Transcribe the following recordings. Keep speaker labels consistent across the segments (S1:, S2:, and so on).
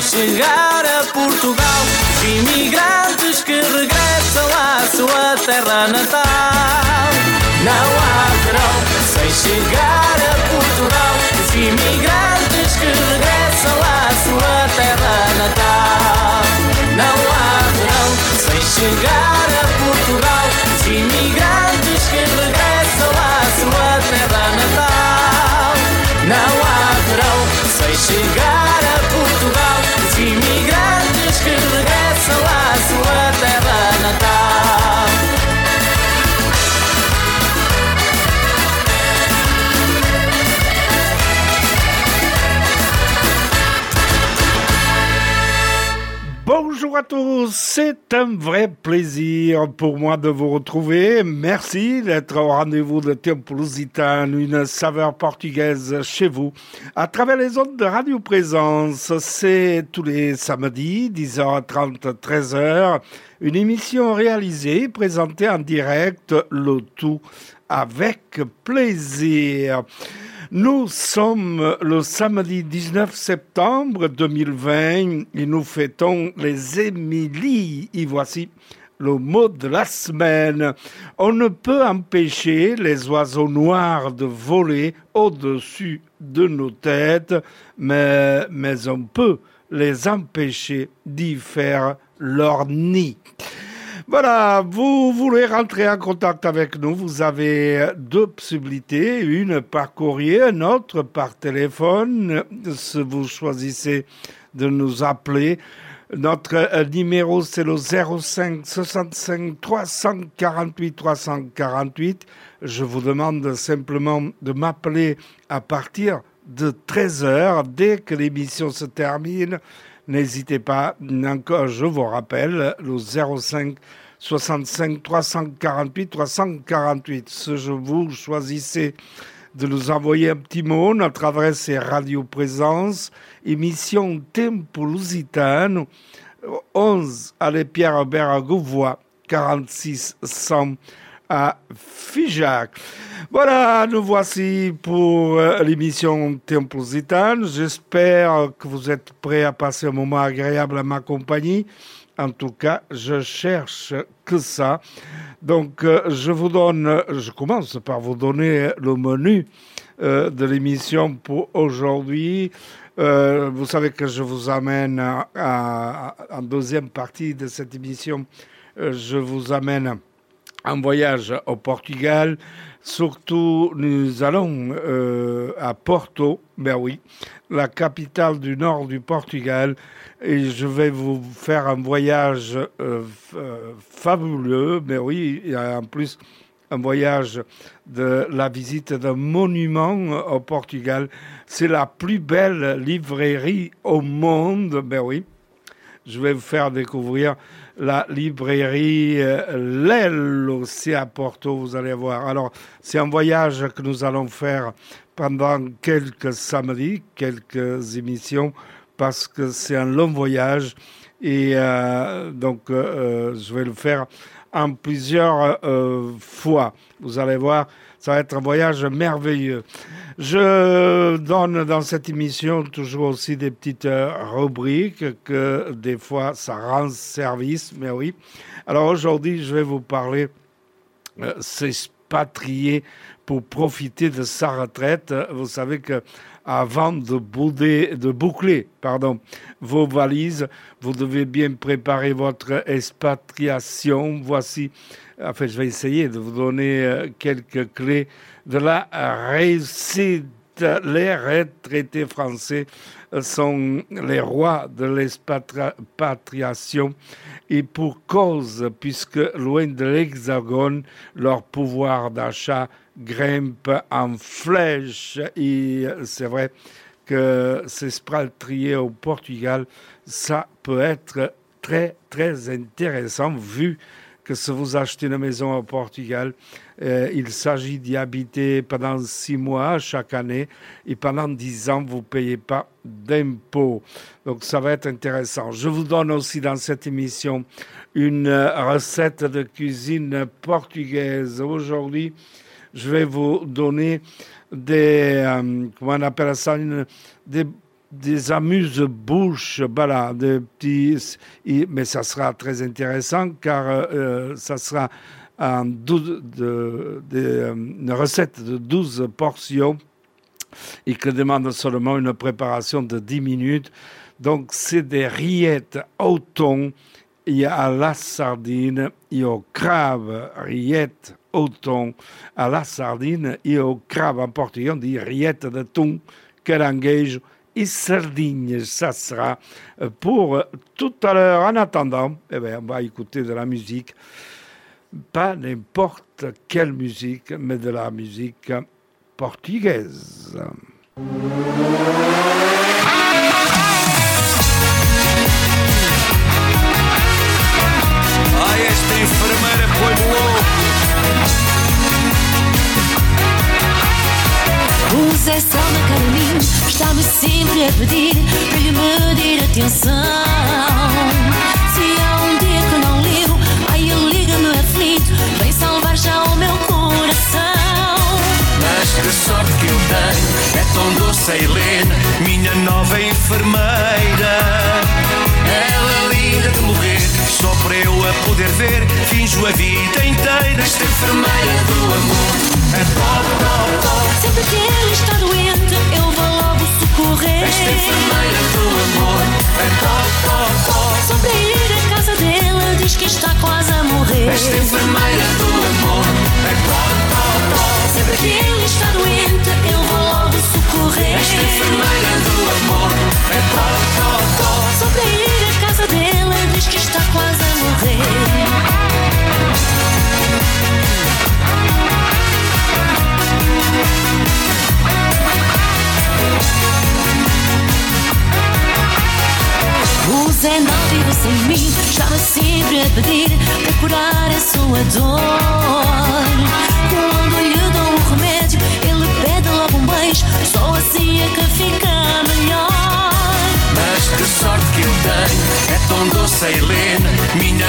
S1: sem chegar a Portugal. Imigrantes que regressam à sua terra natal. Não há verão sem chegar a Portugal. Os imigrantes que regressam à sua terra natal. Não há verão sem chegar
S2: tous, c'est un vrai plaisir pour moi de vous retrouver. Merci d'être au rendez-vous de Tempo Lusitano, une saveur portugaise chez vous. À travers les ondes de Radio Présence, c'est tous les samedis, 10h30, 13h, une émission réalisée, présentée en direct, le tout avec plaisir. Nous sommes le samedi 19 septembre 2020 et nous fêtons les Émilies. Et voici le mot de la semaine. On ne peut empêcher les oiseaux noirs de voler au-dessus de nos têtes, mais, mais on peut les empêcher d'y faire leur nid. Voilà, vous voulez rentrer en contact avec nous, vous avez deux possibilités, une par courrier, une autre par téléphone. Si vous choisissez de nous appeler, notre euh, numéro c'est le 05 65 348 348. Je vous demande simplement de m'appeler à partir de 13h dès que l'émission se termine. N'hésitez pas, encore, je vous rappelle, le 05 65 348 348. Si vous choisissez de nous envoyer un petit mot, notre adresse est Radio Présence, émission Tempo Lusitano, 11 allée Pierre-Albert à Gouvois, 46 100 à Figeac. Voilà, nous voici pour euh, l'émission Tempo Lusitano. J'espère que vous êtes prêts à passer un moment agréable à ma compagnie. En tout cas, je cherche que ça. Donc, euh, je vous donne, je commence par vous donner le menu euh, de l'émission pour aujourd'hui. Vous savez que je vous amène en deuxième partie de cette émission. je vous amène en voyage au Portugal. Surtout, nous allons euh, à Porto, ben oui, la capitale du nord du Portugal, et je vais vous faire un voyage euh, euh, fabuleux, mais oui, a en plus un voyage de la visite d'un monument au Portugal. C'est la plus belle librairie au monde, ben oui. Je vais vous faire découvrir la librairie euh, L'Aile aussi à Porto, vous allez voir. Alors, c'est un voyage que nous allons faire pendant quelques samedis, quelques émissions, parce que c'est un long voyage. Et euh, donc, euh, je vais le faire en plusieurs fois. Vous allez voir, ça va être un voyage merveilleux. Je donne dans cette émission toujours aussi des petites euh, rubriques que des fois ça rend service, mais oui. Alors aujourd'hui, je vais vous parler euh, s'expatrier pour profiter de sa retraite. Vous savez que avant de, de boucler pardon, vos valises, vous devez bien préparer votre expatriation. Voici, enfin, je vais essayer de vous donner euh, quelques clés de la réussite. Les retraités français sont les rois de l'expatriation et pour cause, puisque loin de l'Hexagone, leur pouvoir d'achat grimpe en flèche. Et c'est vrai que s'expatrier au Portugal, ça peut être très, très intéressant vu que si vous achetez une maison au Portugal, euh, il s'agit d'y habiter pendant six mois chaque année et pendant dix ans, vous ne payez pas d'impôts. Donc ça va être intéressant. Je vous donne aussi dans cette émission une recette de cuisine portugaise. Aujourd'hui, je vais vous donner des, euh, comment on appelle ça, des des amuse-bouches, voilà, des petits, mais ça sera très intéressant car euh, ça sera de, euh, une recette de 12 portions et qui demande seulement une préparation de 10 minutes. Donc, c'est des rillettes au thon et à la sardine et au crabe, rillettes au thon, à la sardine et au crabe. En portugais, on dit rillettes de thon, caranguejo et sardines. Ça sera euh, pour tout à l'heure. En attendant, eh bien, on va écouter de la musique. Pas n'importe quelle musique, mais de la musique portugaise.
S3: Ai, esta enfermeira foi louco.
S4: O Zé Salma Carolina está-me sempre a pedir para lhe medir atenção. Se há um dia que não ligo, aí ele liga-me aflito, vem salvar já o meu coração.
S3: Mas que sorte que eu tenho, é tão doce a Helena, minha nova enfermeira. Ela linda de morrer, só para eu a poder ver, finjo a vida inteira. Esta enfermeira do amor é top, top, top.
S4: Sempre que ele está doente, eu vou logo socorrer.
S3: Esta enfermeira do amor é top, top, top.
S4: Só para ir à casa dele, diz que está quase a morrer.
S3: Esta enfermeira do amor é top, top.
S4: Sempre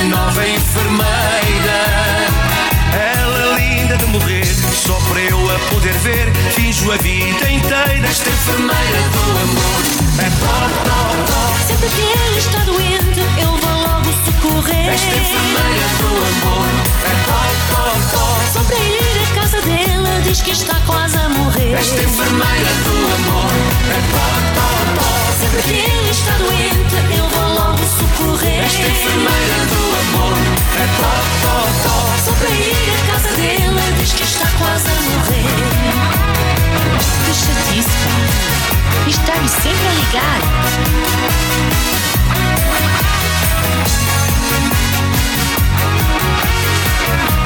S3: nova enfermeira. Ela é linda de morrer, só para eu a poder ver, finjo a vida inteira. Esta enfermeira do amor é top, top, top.
S4: Sempre que ele está doente, eu vou logo socorrer.
S3: Esta enfermeira do amor é top, top, top.
S4: Só para à casa dele, diz que está quase a morrer.
S3: Esta enfermeira do amor é top, top, top.
S4: Sempre que ele está doente, eu vou logo socorrer.
S3: Esta enfermeira do amor é top, top, top.
S4: Só para ir à casa dele, diz que está quase a morrer. Que chatice, pá. Está-me sempre a ligar.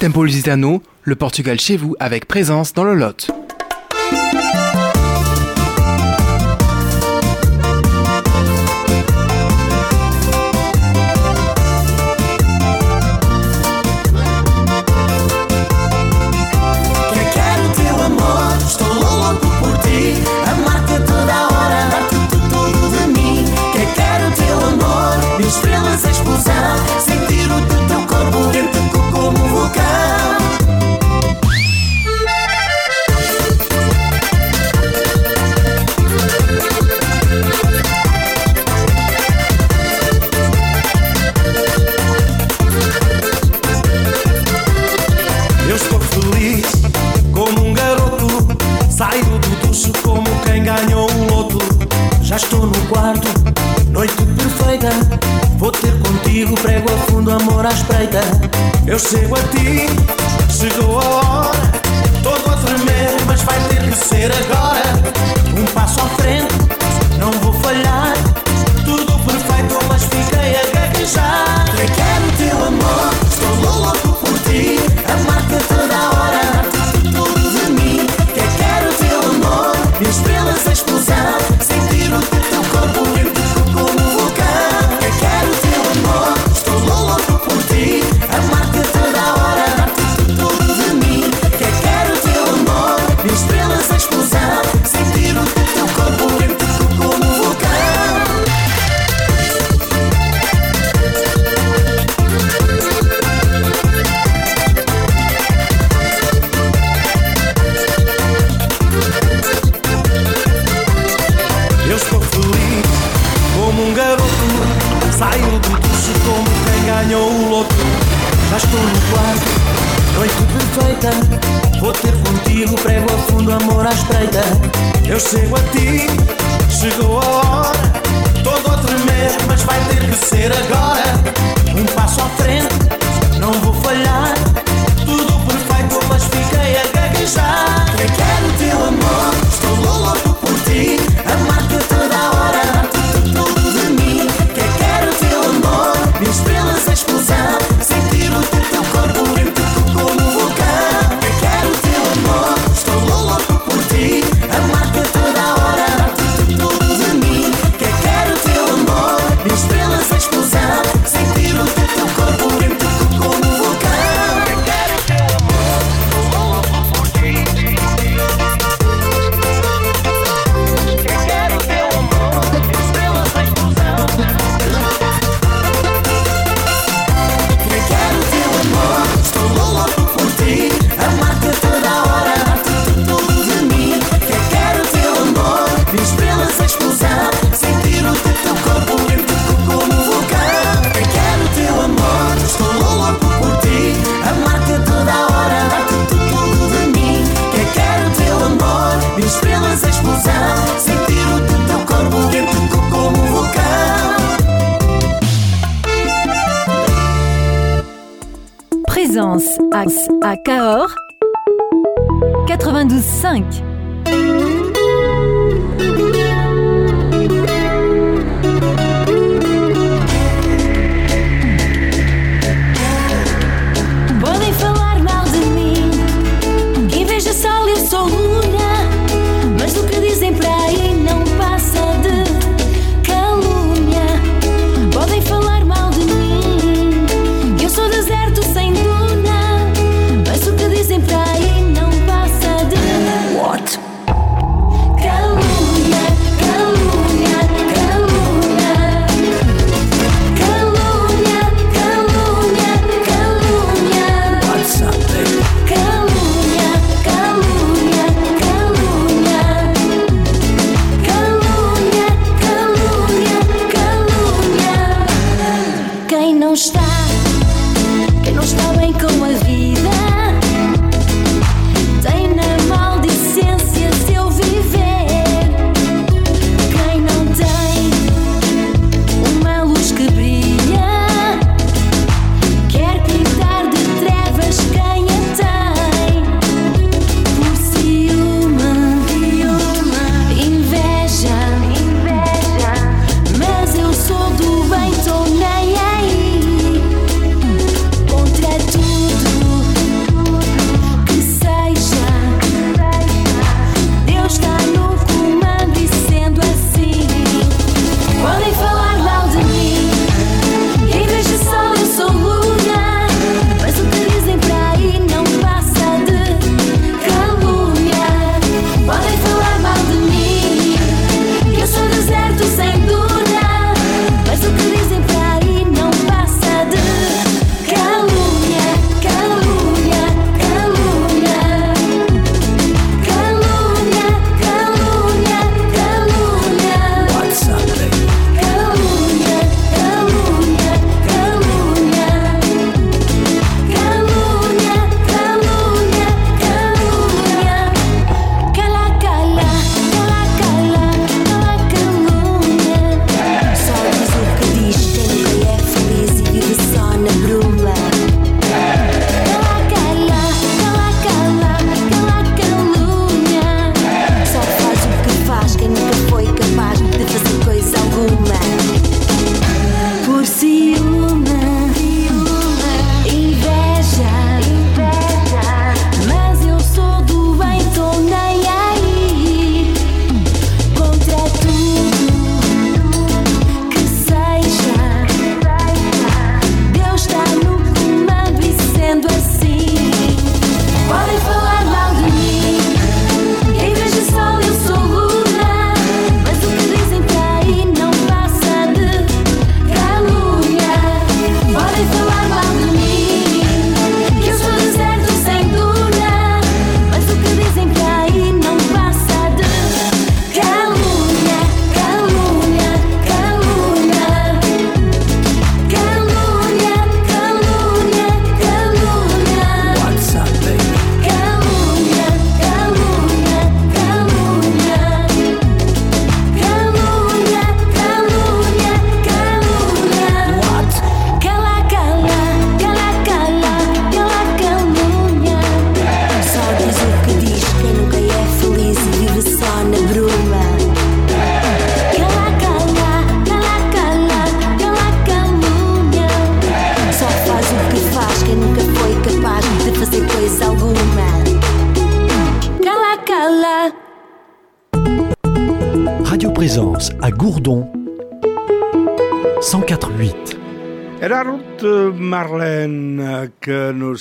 S5: Tempo Lusitano, le Portugal chez vous avec présence dans le Lot.
S6: Vou ter contigo prego a fundo, amor à espreita. Eu chego a ti, chegou a hora. Todo a tremer, mas vai ter que ser agora. Um passo à frente, não vou falhar. yo llego a ti. estão bem com a
S2: vida.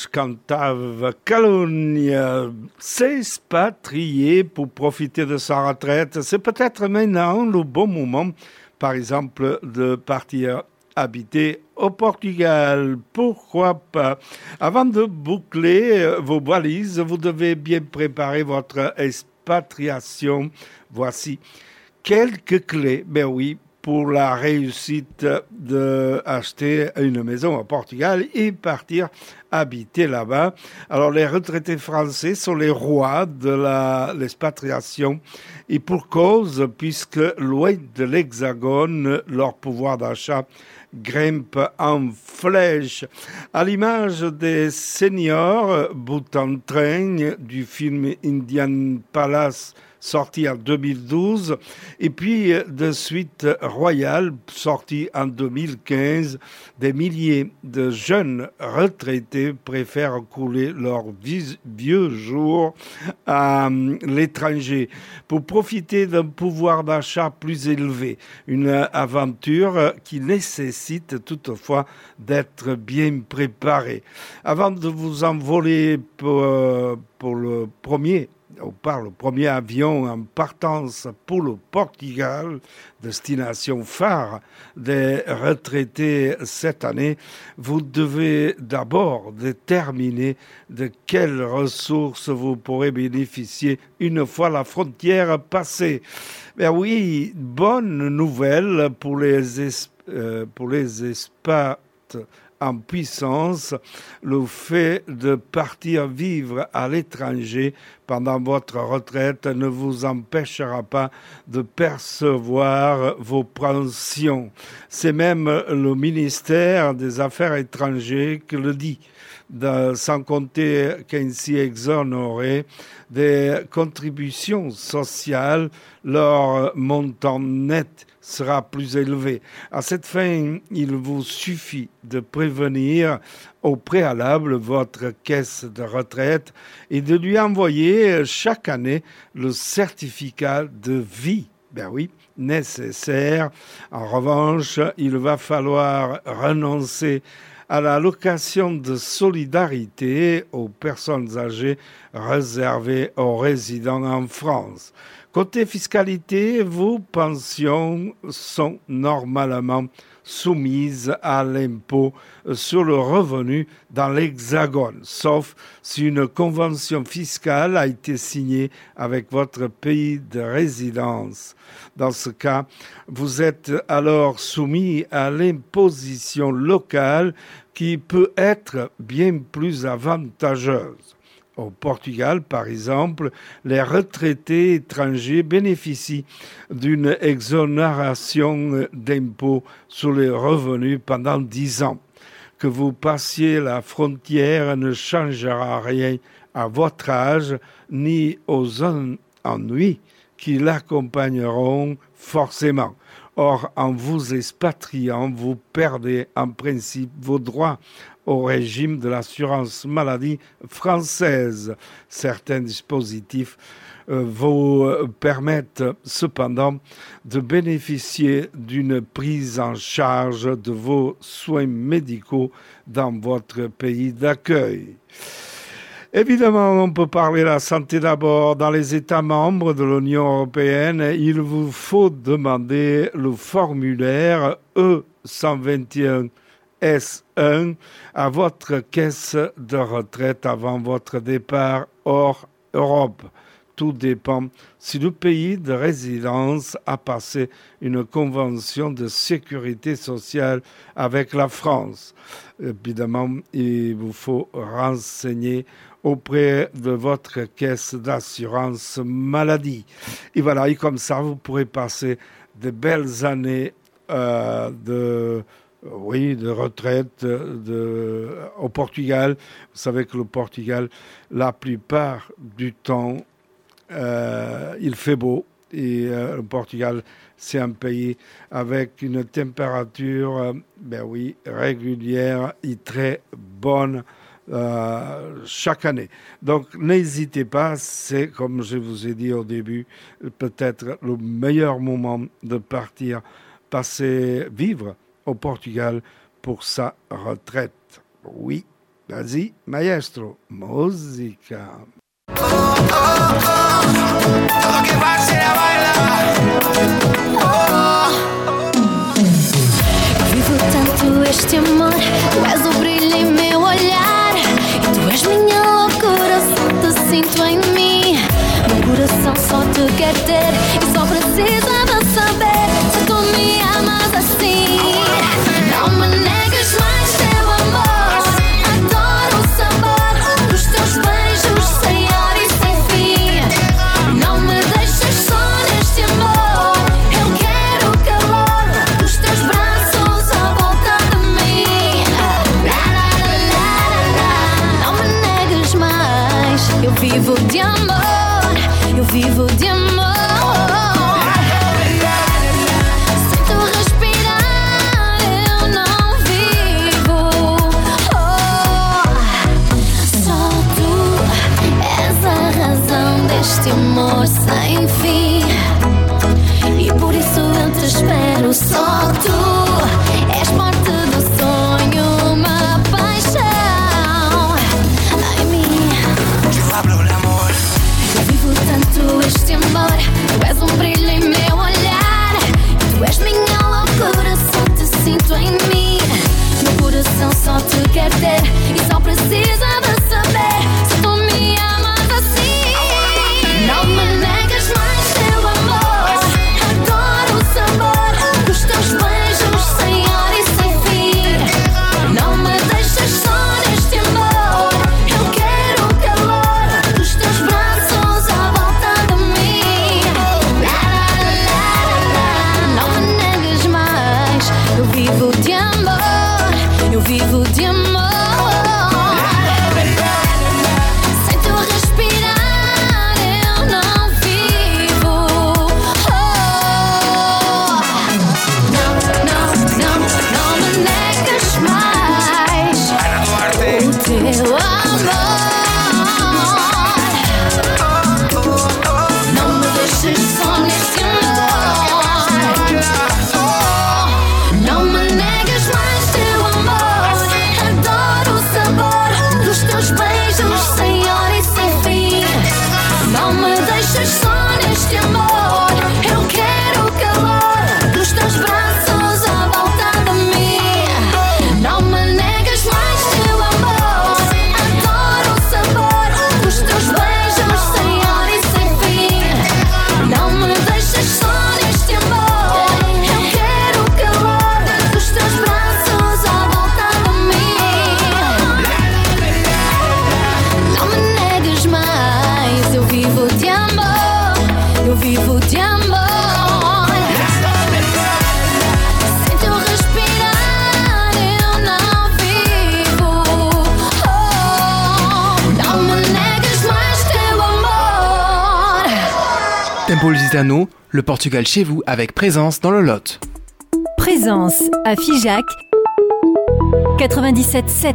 S2: Cantava Calogna s'expatrier pour profiter de sa retraite. C'est peut-être maintenant le bon moment, par exemple, de partir habiter au Portugal. Pourquoi pas? Avant de boucler vos valises, vous devez bien préparer votre expatriation. Voici quelques clés, ben oui, pour la réussite d'acheter une maison au Portugal et partir habiter là-bas. Alors les retraités français sont les rois de l'expatriation et pour cause, puisque loin de l'Hexagone, leur pouvoir d'achat grimpe en flèche. À l'image des seniors bout en train du film Indian Palace sorti en 2012, et puis de Suite Royale, sorti en 2015. Des milliers de jeunes retraités préfèrent couler leurs vieux jours à l'étranger pour profiter d'un pouvoir d'achat plus élevé. Une aventure qui nécessite toutefois d'être bien préparée. Avant de vous envoler pour, pour le premier on parle premier avion en partance pour le Portugal, destination phare des retraités cette année, vous devez d'abord déterminer de quelles ressources vous pourrez bénéficier une fois la frontière passée. Ben oui, bonne nouvelle pour les, euh, pour les expats en puissance, le fait de partir vivre à l'étranger pendant votre retraite ne vous empêchera pas de percevoir vos pensions. C'est même le ministère des Affaires étrangères qui le dit. Sans compter qu'ainsi exonéré des contributions sociales, leur montant net sera plus élevé. À cette fin, il vous suffit de prévenir au préalable votre caisse de retraite et de lui envoyer chaque année le certificat de vie. Ben oui, nécessaire. En revanche, il va falloir renoncer à la location de solidarité aux personnes âgées réservées aux résidents en France. Côté fiscalité, vos pensions sont normalement soumises à l'impôt sur le revenu dans l'Hexagone, sauf si une convention fiscale a été signée avec votre pays de résidence. Dans ce cas, vous êtes alors soumis à l'imposition locale qui peut être bien plus avantageuse. Au Portugal, par exemple, les retraités étrangers bénéficient d'une exonération d'impôts sur les revenus pendant dix ans. Que vous passiez la frontière ne changera rien à votre âge ni aux ennuis qui l'accompagneront forcément. Or, en vous expatriant, vous perdez en principe vos droits au régime de l'assurance maladie française. Certains dispositifs euh, vous permettent cependant de bénéficier d'une prise en charge de vos soins médicaux dans votre pays d'accueil. Évidemment, on peut parler de la santé d'abord. Dans les États membres de l'Union européenne, il vous faut demander le formulaire E121 S1 à votre caisse de retraite avant votre départ hors Europe. Tout dépend si le pays de résidence a passé une convention de sécurité sociale avec la France. Évidemment, il vous faut renseigner auprès de votre caisse d'assurance maladie. Et voilà, et comme ça, vous pourrez passer de belles années euh, de oui, de retraite de, au Portugal. Vous savez que le Portugal, la plupart du temps, euh, il fait beau. Et euh, le Portugal, c'est un pays avec une température, ben oui, régulière et très bonne euh, chaque année. Donc n'hésitez pas, c'est comme je vous ai dit au début, peut-être le meilleur moment de partir, passer, vivre au Portugal pour sa retraite. Oui, vas-y, maestro, musica.
S7: Vivo tanto este amor, brilho meu olhar. E. Meu coração só ter
S6: Lusitano, le Portugal chez vous avec présence dans le Lot.
S8: Présence à Figeac 97.7.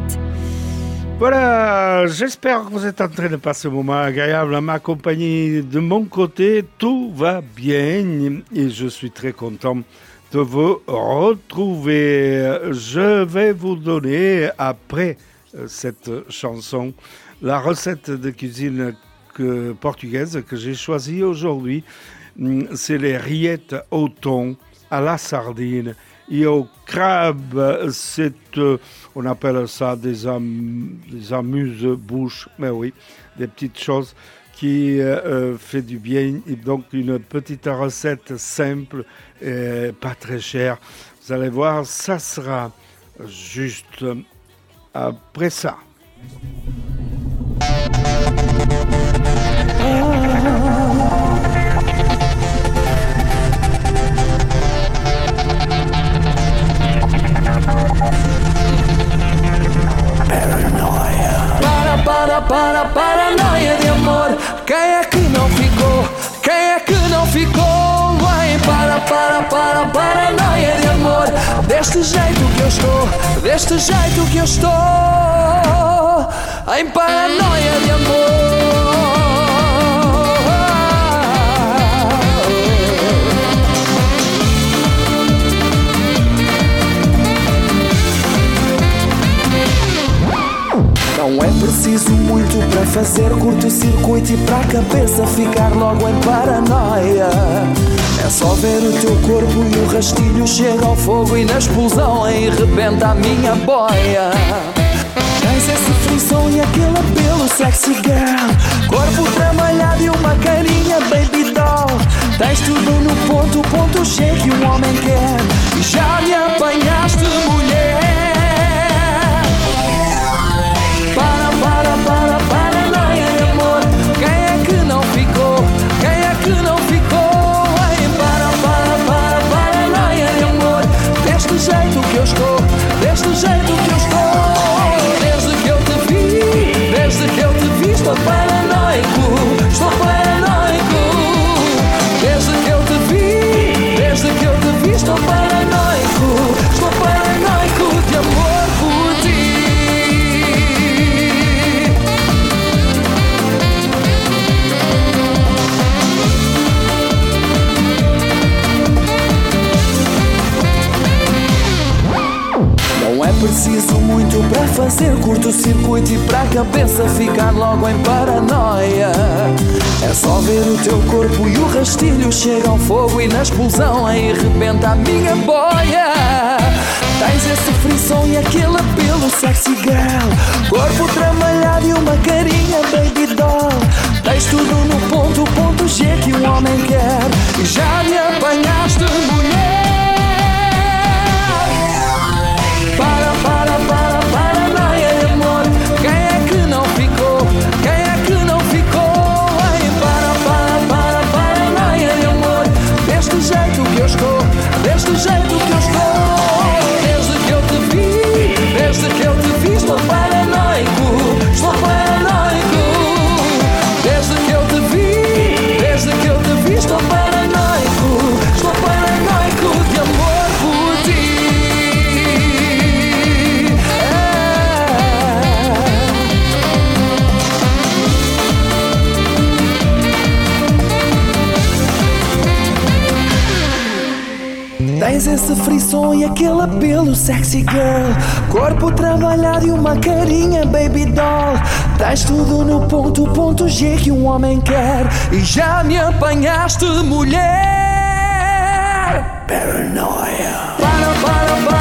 S2: Voilà, j'espère que vous êtes en train de passer un moment agréable à ma compagnie. De mon côté, tout va bien et je suis très content de vous retrouver. Je vais vous donner, après euh, cette chanson, la recette de cuisine que- portugaise que j'ai choisie aujourd'hui. Hum, C'est les rillettes au thon, à la sardine et au crabe. C'est, euh, on appelle ça des, am- des amuse-bouches, mais oui, des petites choses qui euh, euh, fait du bien. Donc une petite recette simple, et pas très chère. Vous allez voir, ça sera juste après ça.
S9: Para, para, para, paranoia de amor. Quem é que não ficou? Quem é que não ficou? Vai, para, para, para, paranoia de amor. Deste jeito que eu estou, deste jeito que eu estou, em paranoia de amor. Não é preciso muito para fazer curto-circuito e para a cabeça ficar logo em paranoia. É só ver o teu corpo e o rastilho chega ao fogo e na explosão aí rebenta a minha boia. Tens esse frisson e aquele apelo sexy girl Corpo trabalhado e uma carinha baby doll Tens tudo no ponto, ponto G que um homem quer E já me apanhaste mulher logo em paranoia. É só ver o teu corpo e o rastilho chega ao fogo e na explosão aí rebenta a minha boia. Tens esse frisson e aquele apelo sexy girl Corpo trabalhado e uma carinha baby doll Tens tudo no ponto, ponto G que um homem quer E já me apanhaste mulher E aquele apelo sexy girl. Corpo trabalhado e uma carinha baby doll. Tens tudo no ponto, ponto G que um homem quer. E já me apanhaste mulher. Paranoia. Para, para, para,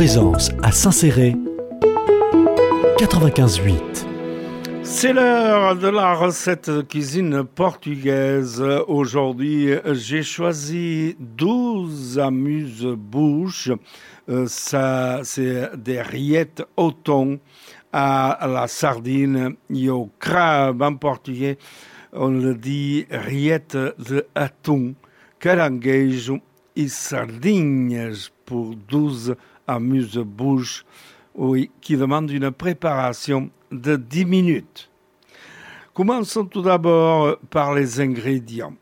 S10: Présence à Saint-Céré 95.8.
S2: C'est l'heure de la recette de cuisine portugaise. Aujourd'hui, j'ai choisi 12 amuse-bouches. Euh, c'est des rillettes au thon, à la sardine et au crabe en portugais. On le dit rillettes de atum, caranguejo et sardines pour 12 amuse-bouches oui, qui demande une préparation de 10 minutes. Commençons tout d'abord par les ingrédients.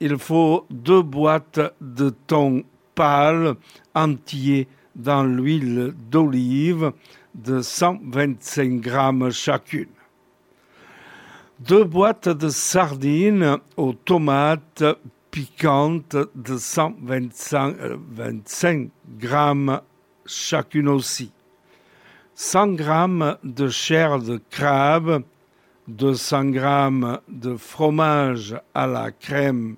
S2: Il faut deux boîtes de thon pâle entier dans l'huile d'olive de 125 grammes chacune. Deux boîtes de sardines aux tomates piquantes de 125 euh, 25 grammes chacune aussi. 100 g de chair de crabe, 200 g de fromage à la crème,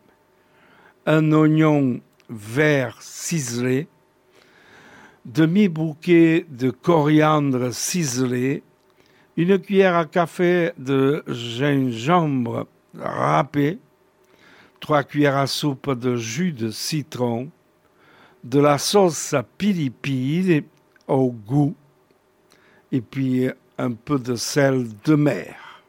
S2: un oignon vert ciselé, demi-bouquet de coriandre ciselé, une cuillère à café de gingembre râpé, trois cuillères à soupe de jus de citron, de la sauce à pili au goût, et puis un peu de sel de mer.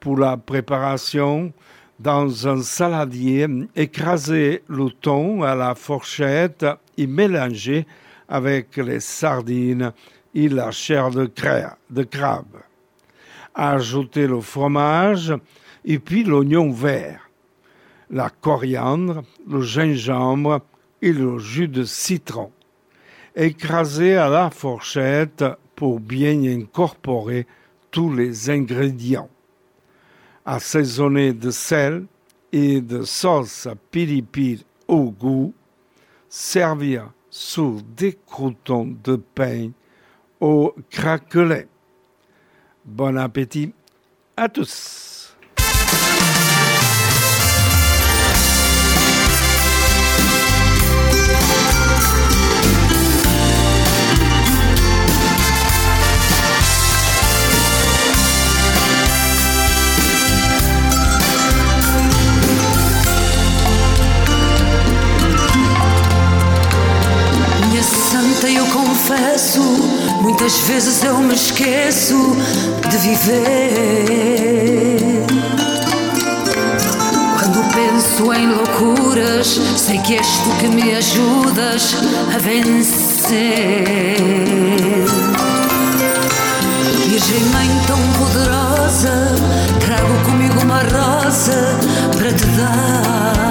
S2: Pour la préparation, dans un saladier, écrasez le thon à la fourchette et mélangez avec les sardines et la chair de, de crabe. Ajoutez le fromage et puis l'oignon vert, la coriandre, le gingembre et le jus de citron. Écrasez à la fourchette pour bien incorporer tous les ingrédients. Assaisonnez de sel et de sauce à piripir au goût. Servir sous des croutons de pain au craquelin. Bon appétit à tous.
S4: Vezes eu me esqueço de viver. Quando penso em loucuras, sei que és tu que me ajudas a vencer. Virgem Mãe tão poderosa, trago comigo uma rosa para te dar.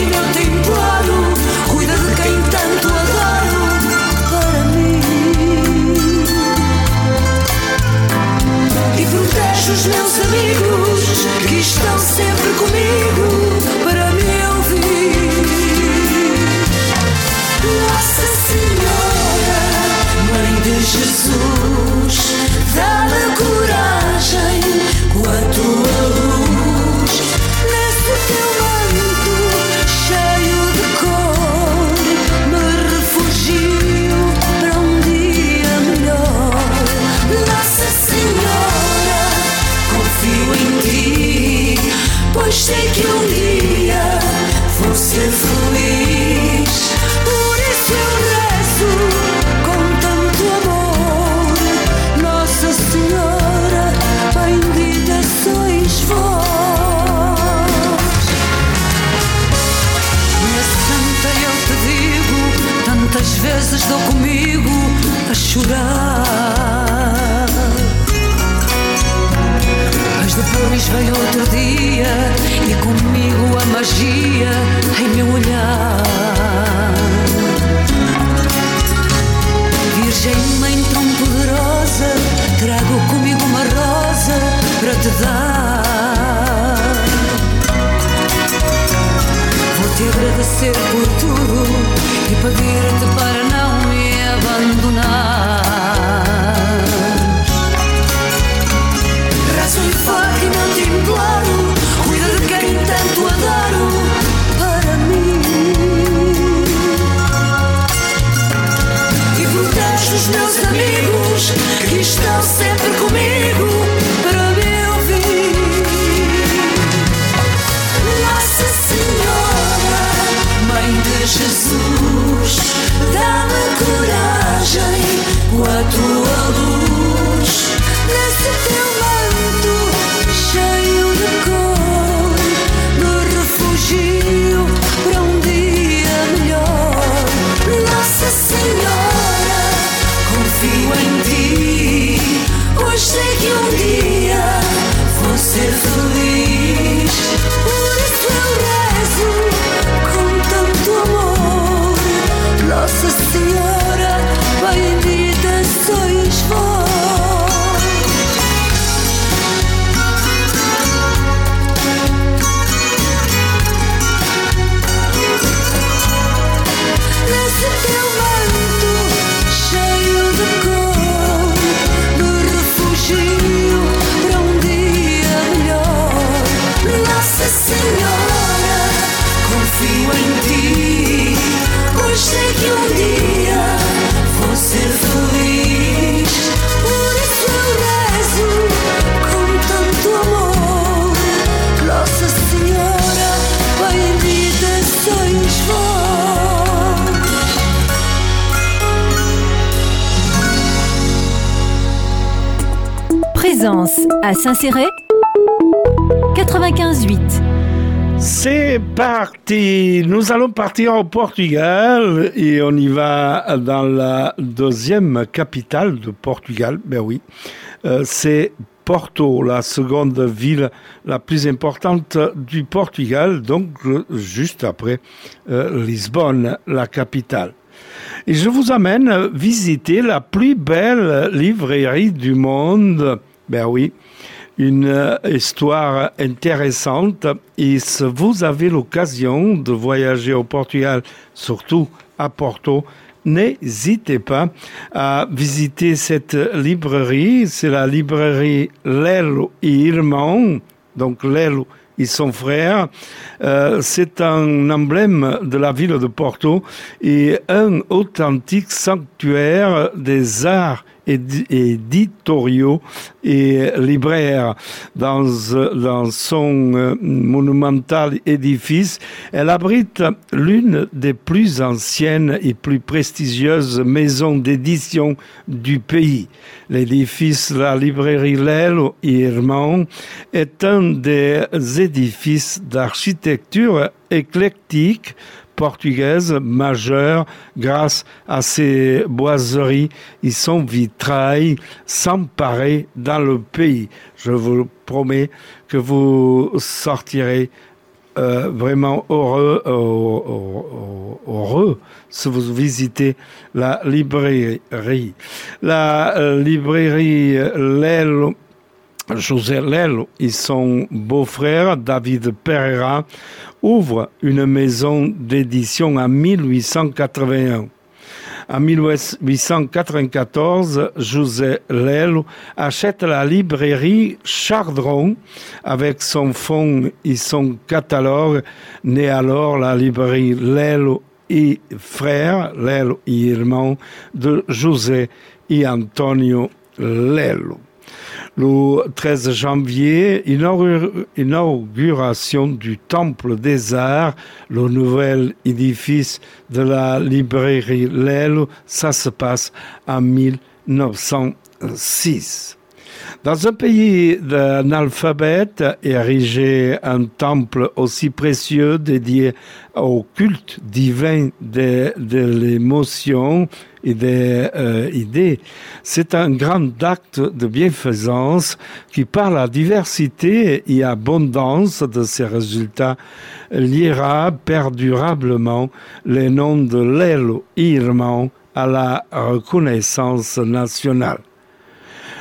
S4: Em Fátima, vezes dou comigo a chorar. Mas depois veio outro dia e comigo a magia em meu olhar. Virgem Mãe tão poderosa, trago comigo uma rosa para te dar. Vou te agradecer por tudo e pedir-te para abandonar. Rezo em Fátima, eu te imploro, cuida de quem tanto adoro para mim. E protege os meus amigos que estão sempre comigo Jesus, dá-me coragem com a tua luz. Nesse teu amor.
S8: À Saint-Céré 95.8
S2: C'est parti. Nous allons partir au Portugal et on y va dans la deuxième capitale de Portugal. Ben oui, euh, c'est Porto, la seconde ville la plus importante du Portugal, donc juste après euh, Lisbonne, la capitale. Et je vous amène visiter la plus belle librairie du monde. Ben oui, une histoire intéressante. Et si vous avez l'occasion de voyager au Portugal, surtout à Porto, n'hésitez pas à visiter cette librairie. C'est la librairie Lelo et Irmão. Donc Lelo et son frère. Euh, c'est un emblème de la ville de Porto et un authentique sanctuaire des arts éditoriaux et libraires dans, son euh, monumental édifice. Elle abrite l'une des plus anciennes et plus prestigieuses maisons d'édition du pays. L'édifice La Librairie Lelo Irmão est un des édifices d'architecture éclectique portugaise majeure grâce à ses boiseries et son vitrail sans pareil dans le pays. Je vous promets que vous sortirez euh, vraiment heureux, heureux, heureux si vous visitez la librairie. La euh, librairie Lelo José Lelo et son beau-frère David Pereira ouvrent une maison d'édition en 1881. En 1894, José Lelo achète la librairie Chardron avec son fonds et son catalogue, né alors la librairie Lelo et frère, Lelo et Irmão, de José et Antonio Lelo le 13 janvier, inauguration du Temple des Arts, le nouvel édifice de la librairie Lelo, ça se passe en 1906. Dans un pays d'analphabète, érigé un temple aussi précieux dédié au culte divin de, de l'émotion et des euh, idées, c'est un grand acte de bienfaisance qui, par la diversité et abondance de ses résultats, liera perdurablement les noms de l'Elo Irmão à la reconnaissance nationale.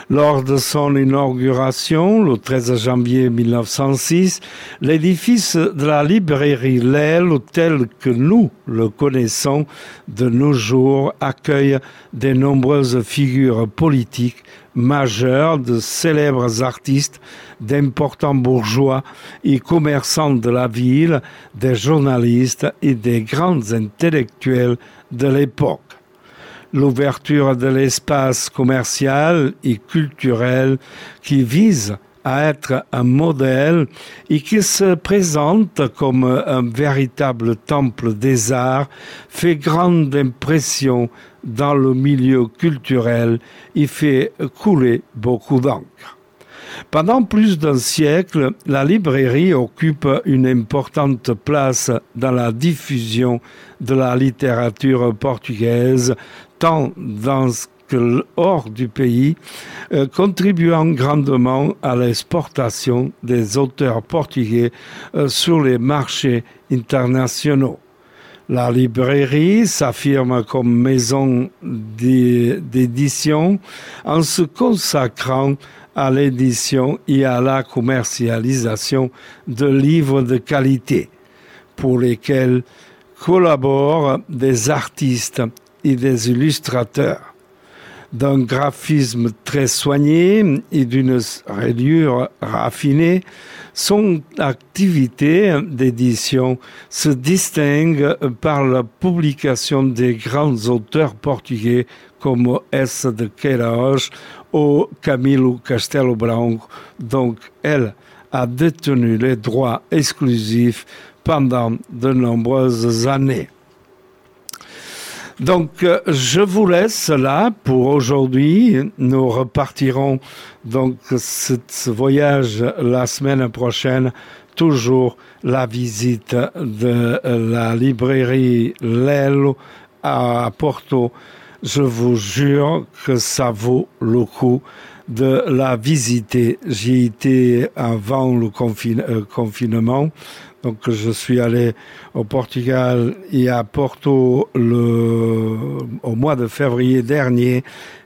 S2: Lors de son inauguration, le 13 janvier 1906, l'édifice de la librairie Lel, tel que nous le connaissons de nos jours, accueille de nombreuses figures politiques majeures, de célèbres artistes, d'importants bourgeois et commerçants de la ville, des journalistes et des grands intellectuels de l'époque l'ouverture de l'espace commercial et culturel qui vise à être un modèle et qui se présente comme un véritable temple des arts fait grande impression dans le milieu culturel et fait couler beaucoup d'encre. Pendant plus d'un siècle, la librairie occupe une importante place dans la diffusion de la littérature portugaise, tant dans que hors du pays, euh, contribuant grandement à l'exportation des auteurs portugais euh, sur les marchés internationaux. La librairie s'affirme comme maison d'édition en se consacrant à l'édition et à la commercialisation de livres de qualité pour lesquels collaborent des artistes des illustrateurs. D'un graphisme très soigné et d'une rayure raffinée, son activité d'édition se distingue par la publication des grands auteurs portugais comme S. de Queiroz ou Camilo Castelo Branco, donc elle a détenu les droits exclusifs pendant de nombreuses années. Donc, euh, je vous laisse là pour aujourd'hui. Nous repartirons donc ce, voyage la semaine prochaine. Toujours la visite de la librairie Lello à Porto. Je vous jure que ça vaut le coup de la visiter. J'y étais avant le euh, confinement. Donc je suis allé au Portugal et à Porto le, au mois de février dernier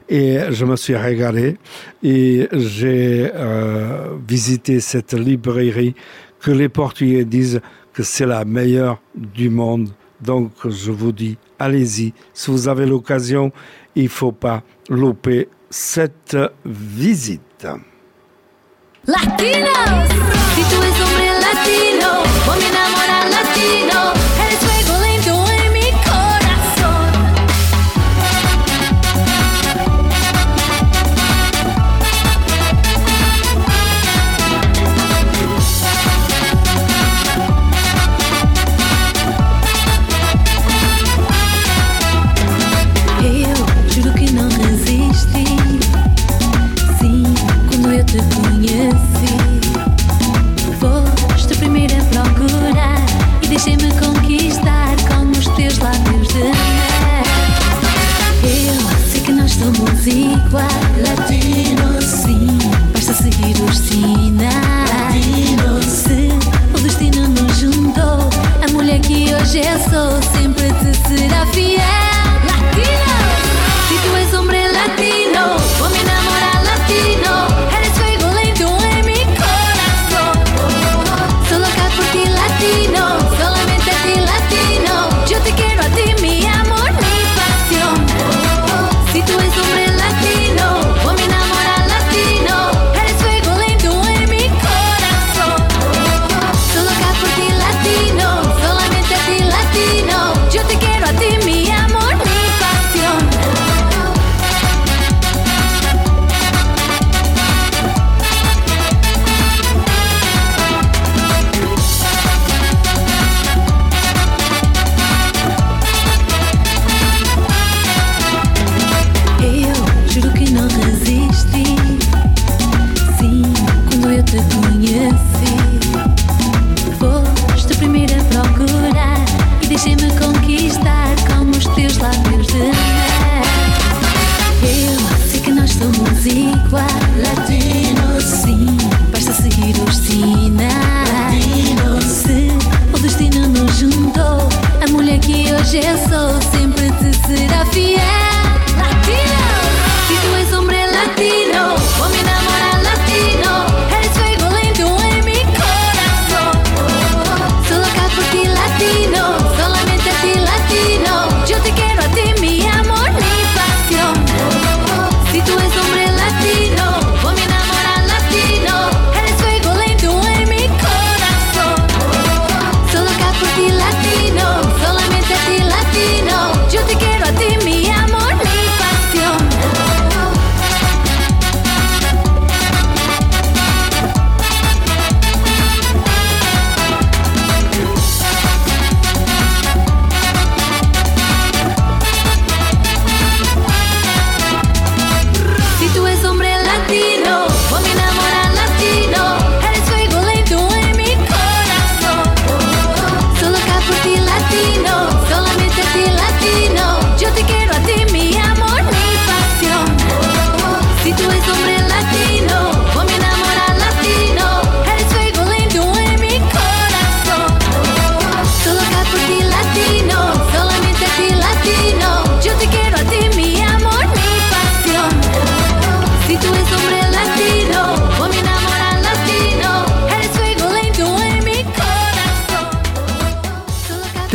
S2: et je me suis régalé et j'ai euh, visité cette librairie que les Portugais disent que c'est la meilleure du monde. Donc je vous dis, allez-y, si vous avez l'occasion, il ne faut pas louper cette visite.
S4: Latinos! latino, voy a enamorar latino.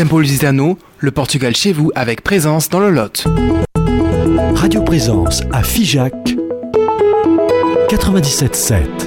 S11: Tempolizano, le Portugal chez vous avec présence dans le Lot.
S10: Radio Présence à Figeac 97.7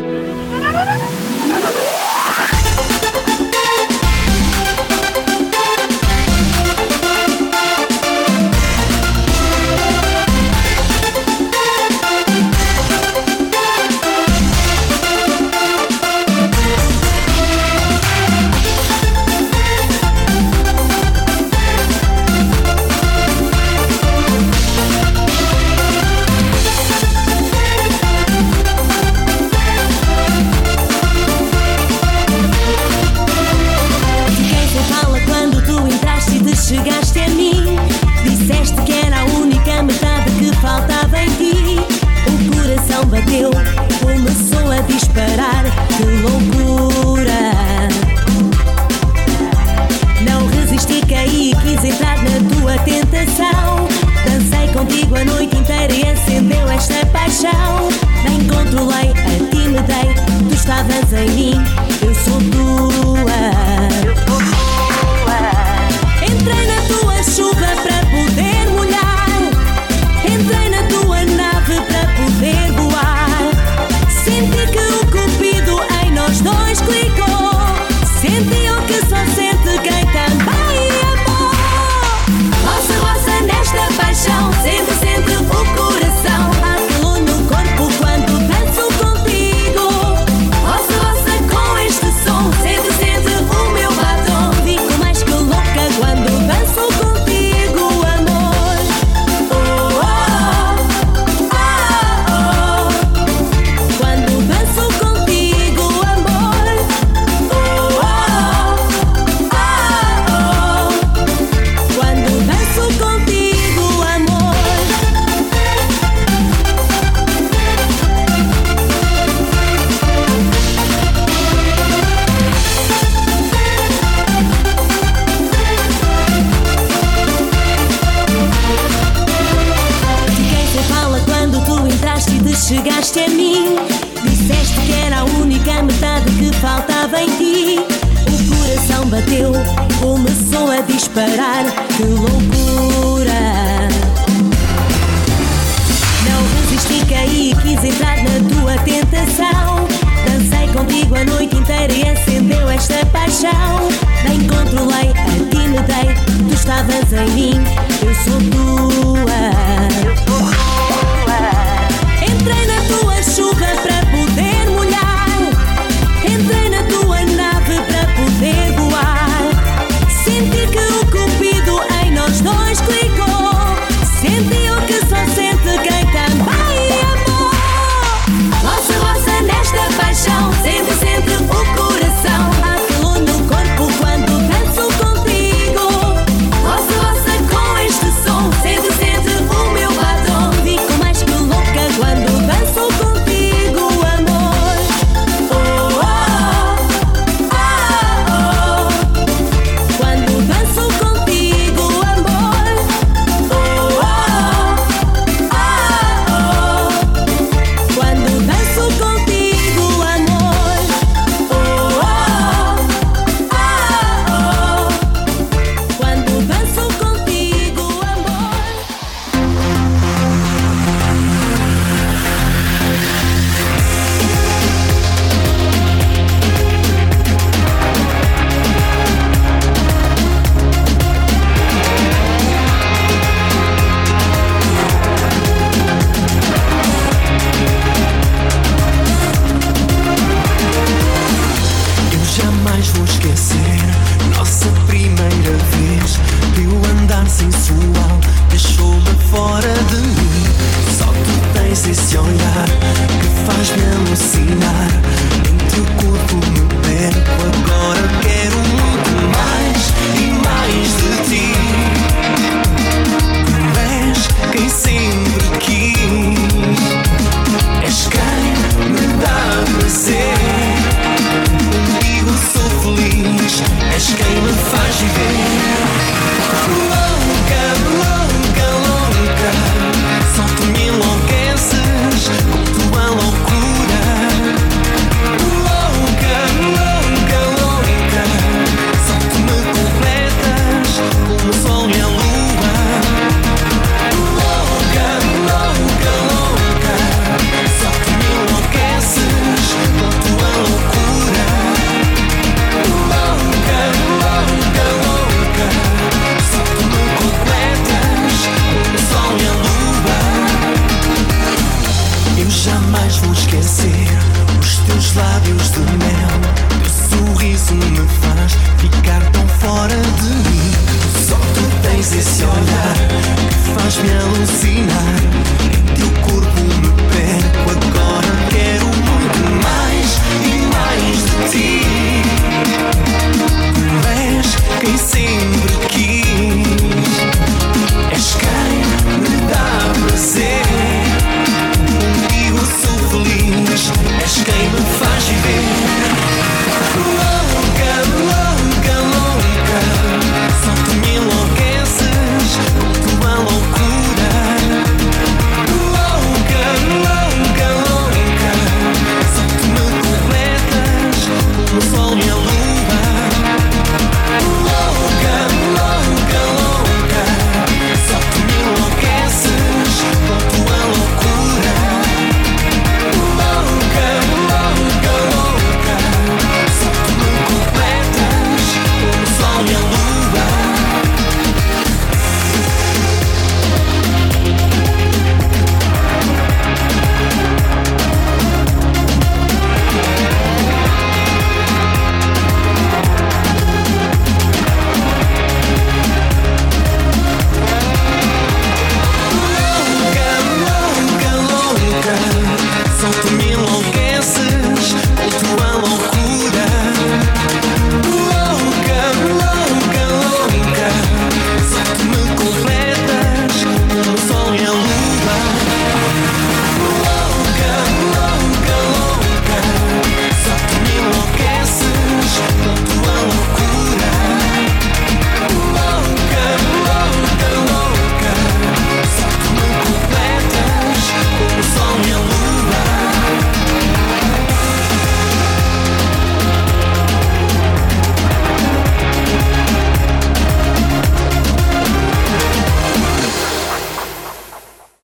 S7: a mim. Disseste que era a única metade que faltava em ti. O coração bateu, começou a disparar. Que loucura! Não resisti, caí e quis entrar na tua tentação. Dancei contigo a noite inteira e acendeu esta paixão. Bem controlei, a ti me dei, tu estavas em mim. Eu sou
S6: tu.